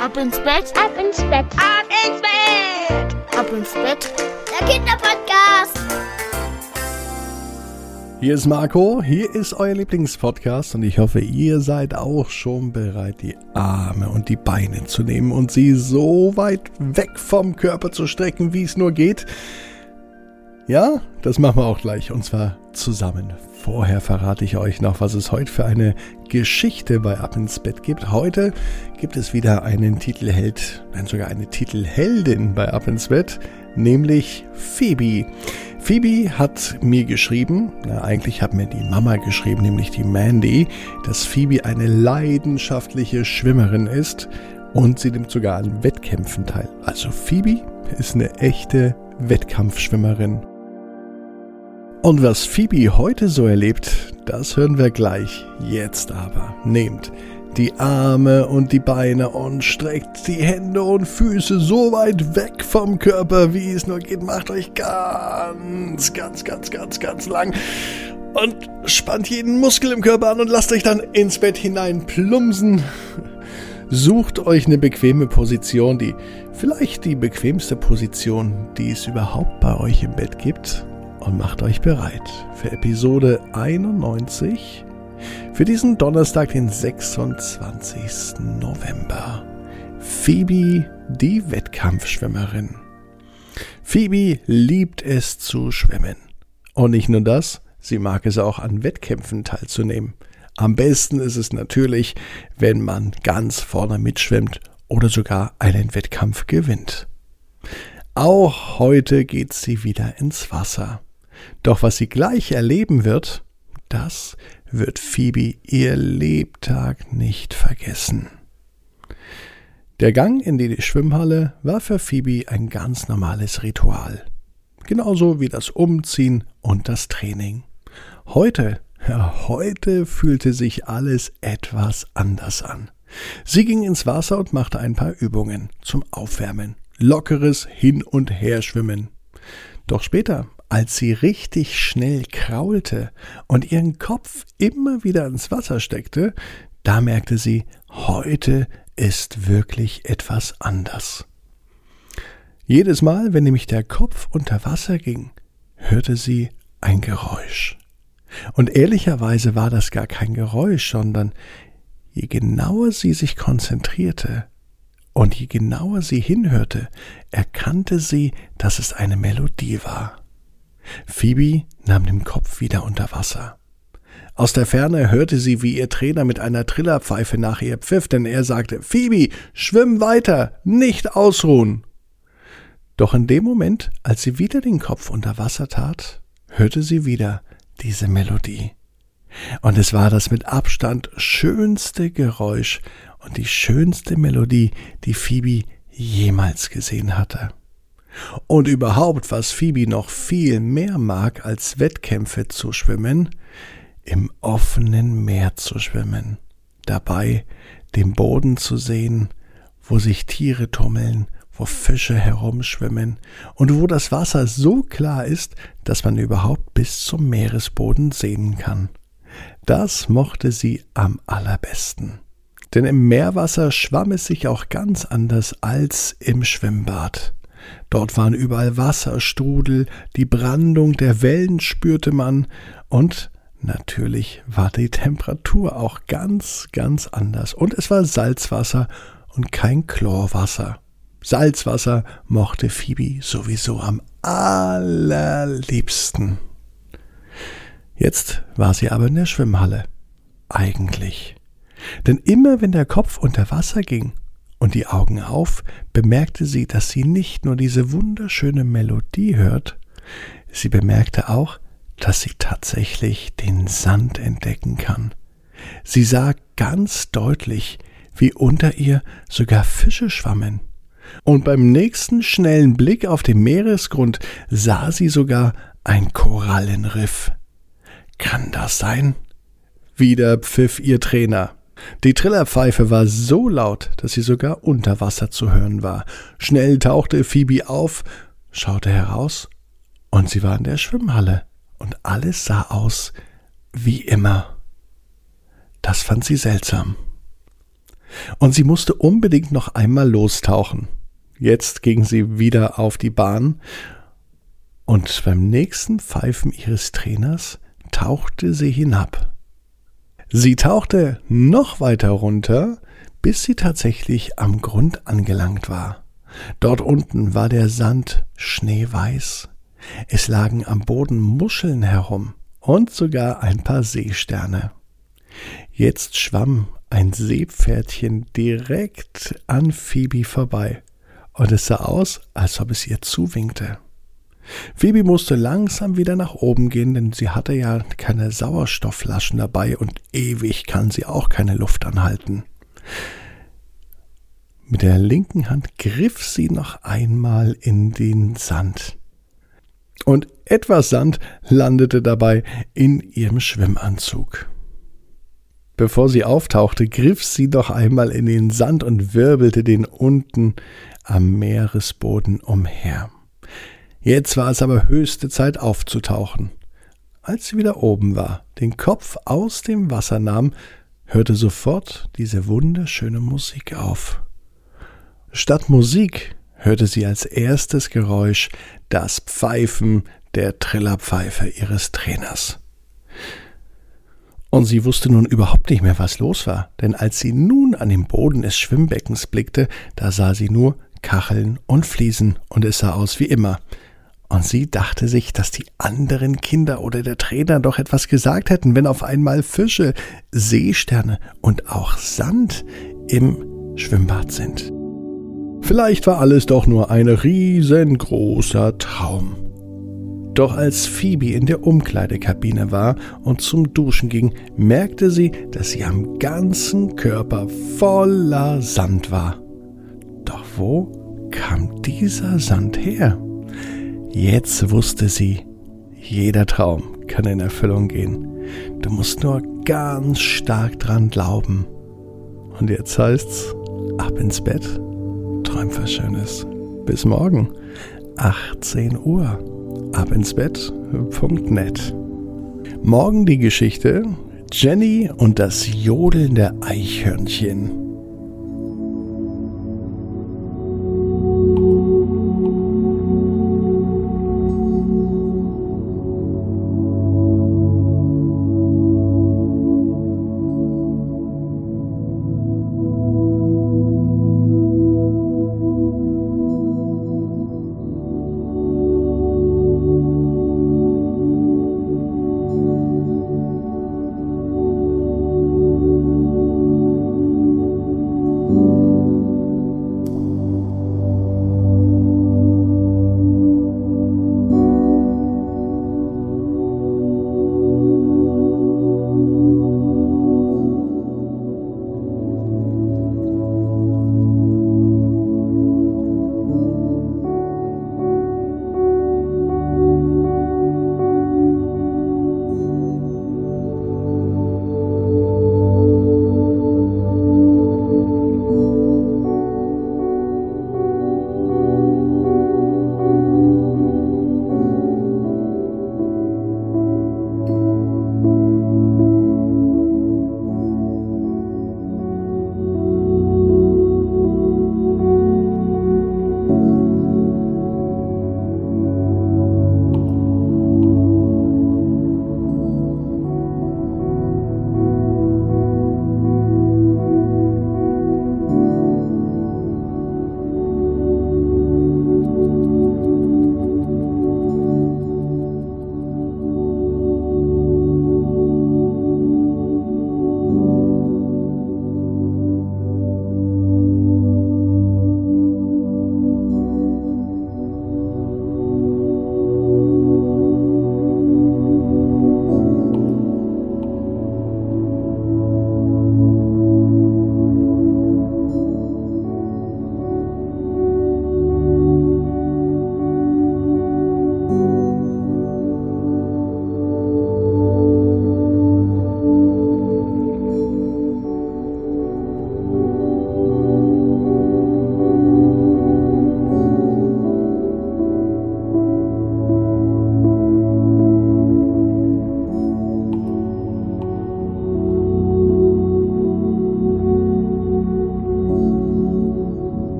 Ab ins Bett, ab ins Bett, ab ins Bett, ab ins Bett. Der Kinderpodcast. Hier ist Marco, hier ist euer Lieblingspodcast und ich hoffe, ihr seid auch schon bereit, die Arme und die Beine zu nehmen und sie so weit weg vom Körper zu strecken, wie es nur geht. Ja, das machen wir auch gleich und zwar zusammen. Vorher verrate ich euch noch, was es heute für eine Geschichte bei Ab ins Bett gibt. Heute gibt es wieder einen Titelheld, nein sogar eine Titelheldin bei Ab ins Bett, nämlich Phoebe. Phoebe hat mir geschrieben, na, eigentlich hat mir die Mama geschrieben, nämlich die Mandy, dass Phoebe eine leidenschaftliche Schwimmerin ist und sie nimmt sogar an Wettkämpfen teil. Also Phoebe ist eine echte Wettkampfschwimmerin. Und was Phoebe heute so erlebt, das hören wir gleich. Jetzt aber nehmt die Arme und die Beine und streckt die Hände und Füße so weit weg vom Körper, wie es nur geht. Macht euch ganz, ganz, ganz, ganz, ganz lang und spannt jeden Muskel im Körper an und lasst euch dann ins Bett hinein plumpsen. Sucht euch eine bequeme Position, die vielleicht die bequemste Position, die es überhaupt bei euch im Bett gibt und macht euch bereit für Episode 91 für diesen Donnerstag, den 26. November. Phoebe, die Wettkampfschwimmerin. Phoebe liebt es zu schwimmen. Und nicht nur das, sie mag es auch an Wettkämpfen teilzunehmen. Am besten ist es natürlich, wenn man ganz vorne mitschwimmt oder sogar einen Wettkampf gewinnt. Auch heute geht sie wieder ins Wasser. Doch was sie gleich erleben wird, das wird Phoebe ihr Lebtag nicht vergessen. Der Gang in die Schwimmhalle war für Phoebe ein ganz normales Ritual. Genauso wie das Umziehen und das Training. Heute, heute fühlte sich alles etwas anders an. Sie ging ins Wasser und machte ein paar Übungen zum Aufwärmen. Lockeres Hin- und Herschwimmen. Doch später, als sie richtig schnell kraulte und ihren Kopf immer wieder ins Wasser steckte, da merkte sie, heute ist wirklich etwas anders. Jedes Mal, wenn nämlich der Kopf unter Wasser ging, hörte sie ein Geräusch. Und ehrlicherweise war das gar kein Geräusch, sondern je genauer sie sich konzentrierte und je genauer sie hinhörte, erkannte sie, dass es eine Melodie war. Phoebe nahm den Kopf wieder unter Wasser. Aus der Ferne hörte sie, wie ihr Trainer mit einer Trillerpfeife nach ihr pfiff, denn er sagte, Phoebe, schwimm weiter, nicht ausruhen. Doch in dem Moment, als sie wieder den Kopf unter Wasser tat, hörte sie wieder diese Melodie. Und es war das mit Abstand schönste Geräusch und die schönste Melodie, die Phoebe jemals gesehen hatte. Und überhaupt, was Phoebe noch viel mehr mag, als Wettkämpfe zu schwimmen, im offenen Meer zu schwimmen, dabei den Boden zu sehen, wo sich Tiere tummeln, wo Fische herumschwimmen und wo das Wasser so klar ist, dass man überhaupt bis zum Meeresboden sehen kann. Das mochte sie am allerbesten. Denn im Meerwasser schwamm es sich auch ganz anders als im Schwimmbad. Dort waren überall Wasserstrudel, die Brandung der Wellen spürte man und natürlich war die Temperatur auch ganz, ganz anders. Und es war Salzwasser und kein Chlorwasser. Salzwasser mochte Phoebe sowieso am allerliebsten. Jetzt war sie aber in der Schwimmhalle. Eigentlich. Denn immer wenn der Kopf unter Wasser ging, und die Augen auf, bemerkte sie, dass sie nicht nur diese wunderschöne Melodie hört, sie bemerkte auch, dass sie tatsächlich den Sand entdecken kann. Sie sah ganz deutlich, wie unter ihr sogar Fische schwammen. Und beim nächsten schnellen Blick auf den Meeresgrund sah sie sogar ein Korallenriff. Kann das sein? Wieder pfiff ihr Trainer. Die Trillerpfeife war so laut, dass sie sogar unter Wasser zu hören war. Schnell tauchte Phoebe auf, schaute heraus, und sie war in der Schwimmhalle, und alles sah aus wie immer. Das fand sie seltsam. Und sie musste unbedingt noch einmal lostauchen. Jetzt ging sie wieder auf die Bahn und beim nächsten Pfeifen ihres Trainers tauchte sie hinab. Sie tauchte noch weiter runter, bis sie tatsächlich am Grund angelangt war. Dort unten war der Sand schneeweiß. Es lagen am Boden Muscheln herum und sogar ein paar Seesterne. Jetzt schwamm ein Seepferdchen direkt an Phoebe vorbei, und es sah aus, als ob es ihr zuwinkte. Phoebe musste langsam wieder nach oben gehen, denn sie hatte ja keine Sauerstoffflaschen dabei und ewig kann sie auch keine Luft anhalten. Mit der linken Hand griff sie noch einmal in den Sand. Und etwas Sand landete dabei in ihrem Schwimmanzug. Bevor sie auftauchte, griff sie doch einmal in den Sand und wirbelte den unten am Meeresboden umher. Jetzt war es aber höchste Zeit aufzutauchen. Als sie wieder oben war, den Kopf aus dem Wasser nahm, hörte sofort diese wunderschöne Musik auf. Statt Musik hörte sie als erstes Geräusch das Pfeifen der Trillerpfeife ihres Trainers. Und sie wusste nun überhaupt nicht mehr, was los war, denn als sie nun an den Boden des Schwimmbeckens blickte, da sah sie nur Kacheln und Fliesen und es sah aus wie immer. Und sie dachte sich, dass die anderen Kinder oder der Trainer doch etwas gesagt hätten, wenn auf einmal Fische, Seesterne und auch Sand im Schwimmbad sind. Vielleicht war alles doch nur ein riesengroßer Traum. Doch als Phoebe in der Umkleidekabine war und zum Duschen ging, merkte sie, dass sie am ganzen Körper voller Sand war. Doch wo kam dieser Sand her? Jetzt wusste sie, jeder Traum kann in Erfüllung gehen. Du musst nur ganz stark dran glauben. Und jetzt heißt's, ab ins Bett, träum was Schönes. Bis morgen, 18 Uhr abinsbett.net. Morgen die Geschichte Jenny und das Jodeln der Eichhörnchen.